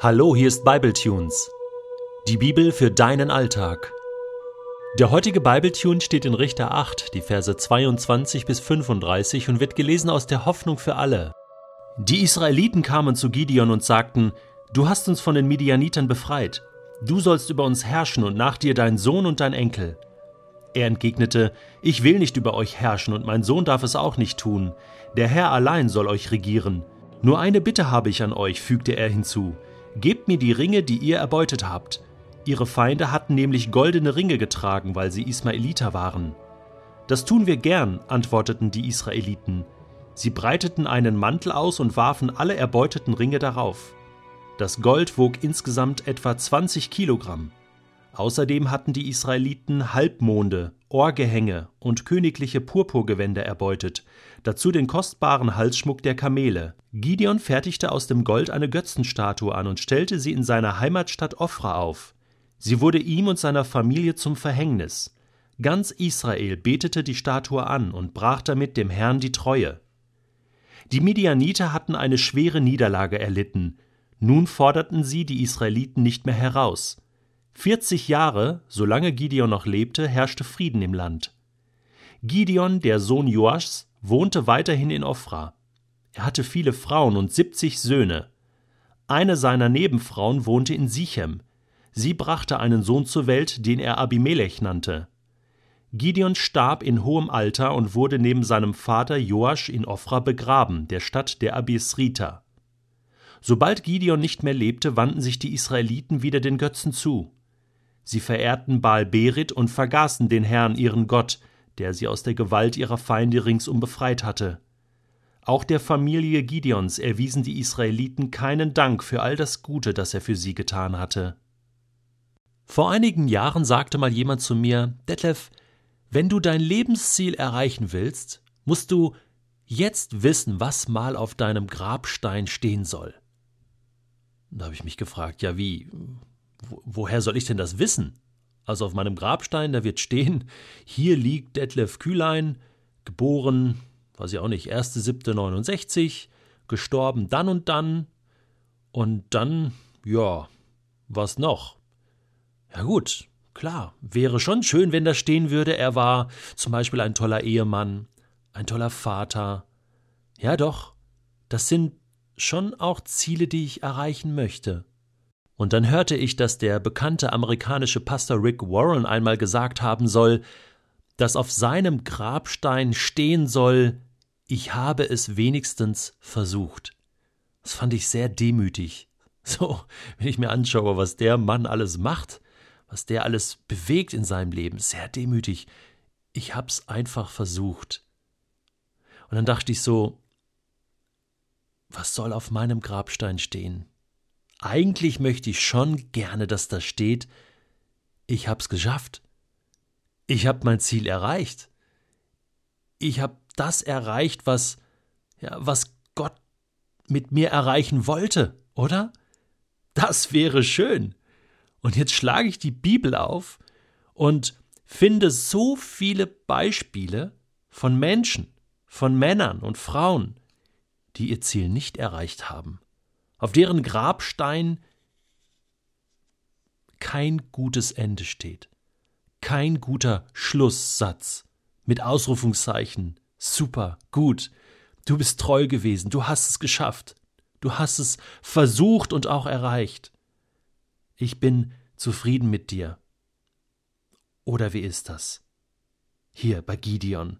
Hallo, hier ist Bibletunes. Die Bibel für deinen Alltag. Der heutige Bibletune steht in Richter 8, die Verse 22 bis 35 und wird gelesen aus der Hoffnung für alle. Die Israeliten kamen zu Gideon und sagten: Du hast uns von den Midianitern befreit. Du sollst über uns herrschen und nach dir dein Sohn und dein Enkel. Er entgegnete: Ich will nicht über euch herrschen und mein Sohn darf es auch nicht tun. Der Herr allein soll euch regieren. Nur eine Bitte habe ich an euch, fügte er hinzu. Gebt mir die Ringe, die ihr erbeutet habt. Ihre Feinde hatten nämlich goldene Ringe getragen, weil sie Ismaeliter waren. Das tun wir gern, antworteten die Israeliten. Sie breiteten einen Mantel aus und warfen alle erbeuteten Ringe darauf. Das Gold wog insgesamt etwa 20 Kilogramm. Außerdem hatten die Israeliten Halbmonde, Ohrgehänge und königliche Purpurgewänder erbeutet, dazu den kostbaren Halsschmuck der Kamele. Gideon fertigte aus dem Gold eine Götzenstatue an und stellte sie in seiner Heimatstadt Ofra auf. Sie wurde ihm und seiner Familie zum Verhängnis. Ganz Israel betete die Statue an und brach damit dem Herrn die Treue. Die Midianiter hatten eine schwere Niederlage erlitten. Nun forderten sie die Israeliten nicht mehr heraus. 40 Jahre, solange Gideon noch lebte, herrschte Frieden im Land. Gideon, der Sohn Joaschs, wohnte weiterhin in Ofra. Er hatte viele Frauen und 70 Söhne. Eine seiner Nebenfrauen wohnte in Sichem. Sie brachte einen Sohn zur Welt, den er Abimelech nannte. Gideon starb in hohem Alter und wurde neben seinem Vater Joasch in Ofra begraben, der Stadt der Abisriter. Sobald Gideon nicht mehr lebte, wandten sich die Israeliten wieder den Götzen zu. Sie verehrten Baal Berit und vergaßen den Herrn, ihren Gott, der sie aus der Gewalt ihrer Feinde ringsum befreit hatte. Auch der Familie Gideons erwiesen die Israeliten keinen Dank für all das Gute, das er für sie getan hatte. Vor einigen Jahren sagte mal jemand zu mir, Detlef, wenn du dein Lebensziel erreichen willst, musst du jetzt wissen, was mal auf deinem Grabstein stehen soll. Da habe ich mich gefragt, ja wie, woher soll ich denn das wissen? Also auf meinem Grabstein, da wird stehen, hier liegt Detlef Kühlein, geboren, weiß ich auch nicht, 1.7.69, gestorben dann und dann, und dann, ja, was noch? Ja gut, klar, wäre schon schön, wenn da stehen würde, er war zum Beispiel ein toller Ehemann, ein toller Vater. Ja doch, das sind schon auch Ziele, die ich erreichen möchte. Und dann hörte ich, dass der bekannte amerikanische Pastor Rick Warren einmal gesagt haben soll, dass auf seinem Grabstein stehen soll, ich habe es wenigstens versucht. Das fand ich sehr demütig. So, wenn ich mir anschaue, was der Mann alles macht, was der alles bewegt in seinem Leben, sehr demütig. Ich hab's einfach versucht. Und dann dachte ich so, was soll auf meinem Grabstein stehen? Eigentlich möchte ich schon gerne, dass da steht, ich hab's geschafft. Ich hab mein Ziel erreicht. Ich hab das erreicht, was, ja, was Gott mit mir erreichen wollte, oder? Das wäre schön. Und jetzt schlage ich die Bibel auf und finde so viele Beispiele von Menschen, von Männern und Frauen, die ihr Ziel nicht erreicht haben auf deren Grabstein kein gutes Ende steht, kein guter Schlusssatz mit Ausrufungszeichen, super, gut, du bist treu gewesen, du hast es geschafft, du hast es versucht und auch erreicht. Ich bin zufrieden mit dir. Oder wie ist das? Hier bei Gideon.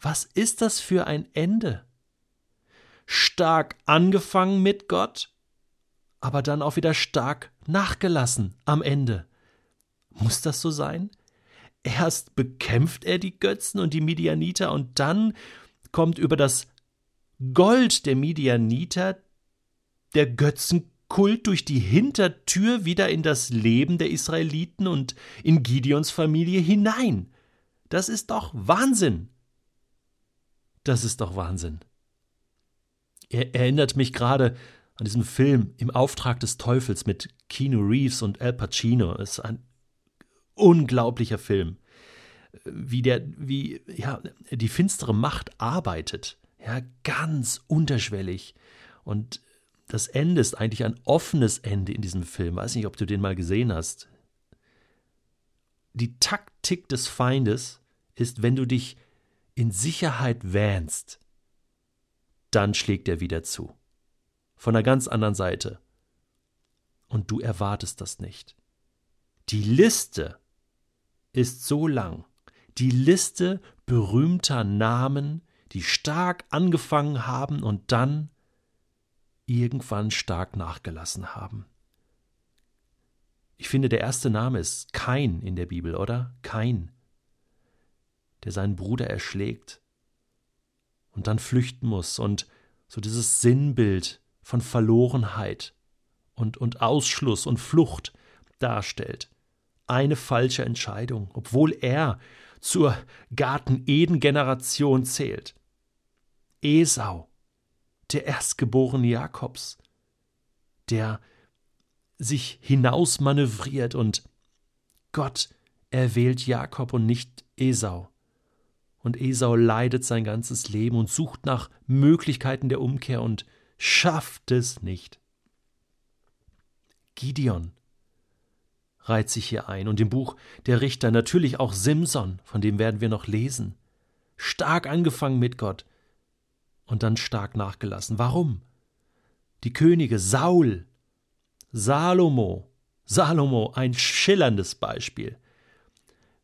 Was ist das für ein Ende? Stark angefangen mit Gott, aber dann auch wieder stark nachgelassen am Ende. Muss das so sein? Erst bekämpft er die Götzen und die Midianiter und dann kommt über das Gold der Midianiter der Götzenkult durch die Hintertür wieder in das Leben der Israeliten und in Gideons Familie hinein. Das ist doch Wahnsinn. Das ist doch Wahnsinn. Er erinnert mich gerade an diesen Film Im Auftrag des Teufels mit Keanu Reeves und Al Pacino. Es ist ein unglaublicher Film. Wie der, wie, ja, die finstere Macht arbeitet. Ja, ganz unterschwellig. Und das Ende ist eigentlich ein offenes Ende in diesem Film. Weiß nicht, ob du den mal gesehen hast. Die Taktik des Feindes ist, wenn du dich in Sicherheit wähnst, dann schlägt er wieder zu. Von einer ganz anderen Seite. Und du erwartest das nicht. Die Liste ist so lang. Die Liste berühmter Namen, die stark angefangen haben und dann irgendwann stark nachgelassen haben. Ich finde, der erste Name ist Kain in der Bibel, oder? Kain, der seinen Bruder erschlägt und dann flüchten muss und so dieses Sinnbild von Verlorenheit und, und Ausschluss und Flucht darstellt. Eine falsche Entscheidung, obwohl er zur Garten-Eden-Generation zählt. Esau, der Erstgeborene Jakobs, der sich hinausmanövriert und Gott erwählt Jakob und nicht Esau. Und Esau leidet sein ganzes Leben und sucht nach Möglichkeiten der Umkehr und schafft es nicht. Gideon reiht sich hier ein und im Buch der Richter natürlich auch Simson, von dem werden wir noch lesen. Stark angefangen mit Gott und dann stark nachgelassen. Warum? Die Könige Saul, Salomo, Salomo, ein schillerndes Beispiel,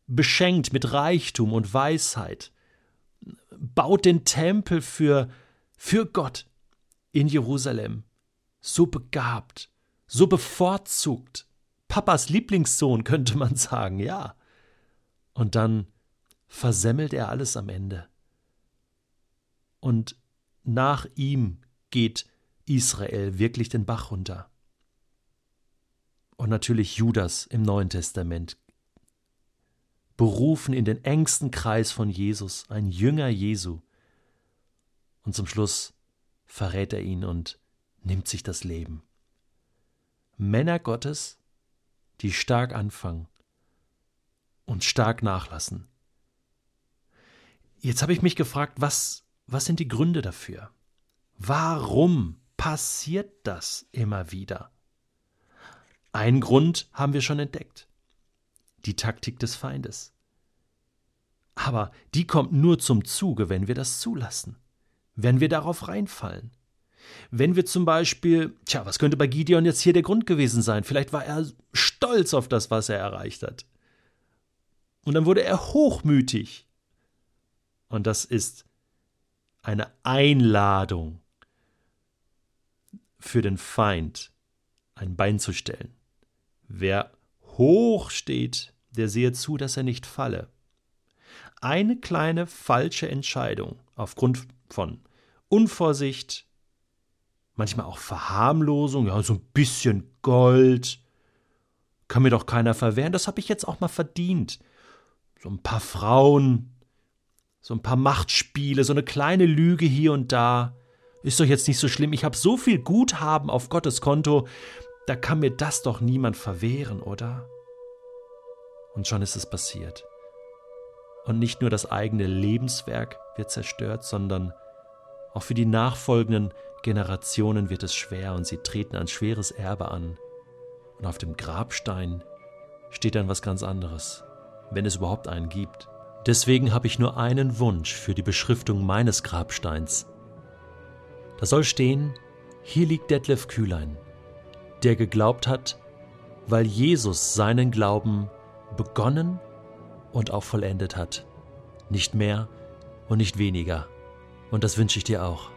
beschenkt mit Reichtum und Weisheit, baut den Tempel für, für Gott in Jerusalem, so begabt, so bevorzugt, Papas Lieblingssohn, könnte man sagen, ja. Und dann versemmelt er alles am Ende. Und nach ihm geht Israel wirklich den Bach runter. Und natürlich Judas im Neuen Testament, berufen in den engsten Kreis von Jesus, ein Jünger Jesu. Und zum Schluss verrät er ihn und nimmt sich das Leben. Männer Gottes, die stark anfangen und stark nachlassen. Jetzt habe ich mich gefragt, was, was sind die Gründe dafür? Warum passiert das immer wieder? Einen Grund haben wir schon entdeckt. Die Taktik des Feindes. Aber die kommt nur zum Zuge, wenn wir das zulassen, wenn wir darauf reinfallen. Wenn wir zum Beispiel, tja, was könnte bei Gideon jetzt hier der Grund gewesen sein? Vielleicht war er stolz auf das, was er erreicht hat. Und dann wurde er hochmütig. Und das ist eine Einladung für den Feind, ein Bein zu stellen. Wer hoch steht, der sehe zu, dass er nicht falle. Eine kleine falsche Entscheidung aufgrund von Unvorsicht, manchmal auch Verharmlosung, ja, so ein bisschen Gold. Kann mir doch keiner verwehren, das habe ich jetzt auch mal verdient. So ein paar Frauen, so ein paar Machtspiele, so eine kleine Lüge hier und da. Ist doch jetzt nicht so schlimm. Ich habe so viel Guthaben auf Gottes Konto, da kann mir das doch niemand verwehren, oder? Und schon ist es passiert. Und nicht nur das eigene Lebenswerk wird zerstört, sondern auch für die nachfolgenden Generationen wird es schwer und sie treten ein schweres Erbe an. Und auf dem Grabstein steht dann was ganz anderes, wenn es überhaupt einen gibt. Deswegen habe ich nur einen Wunsch für die Beschriftung meines Grabsteins. Da soll stehen, hier liegt Detlef Kühlein, der geglaubt hat, weil Jesus seinen Glauben begonnen und auch vollendet hat. Nicht mehr und nicht weniger. Und das wünsche ich dir auch.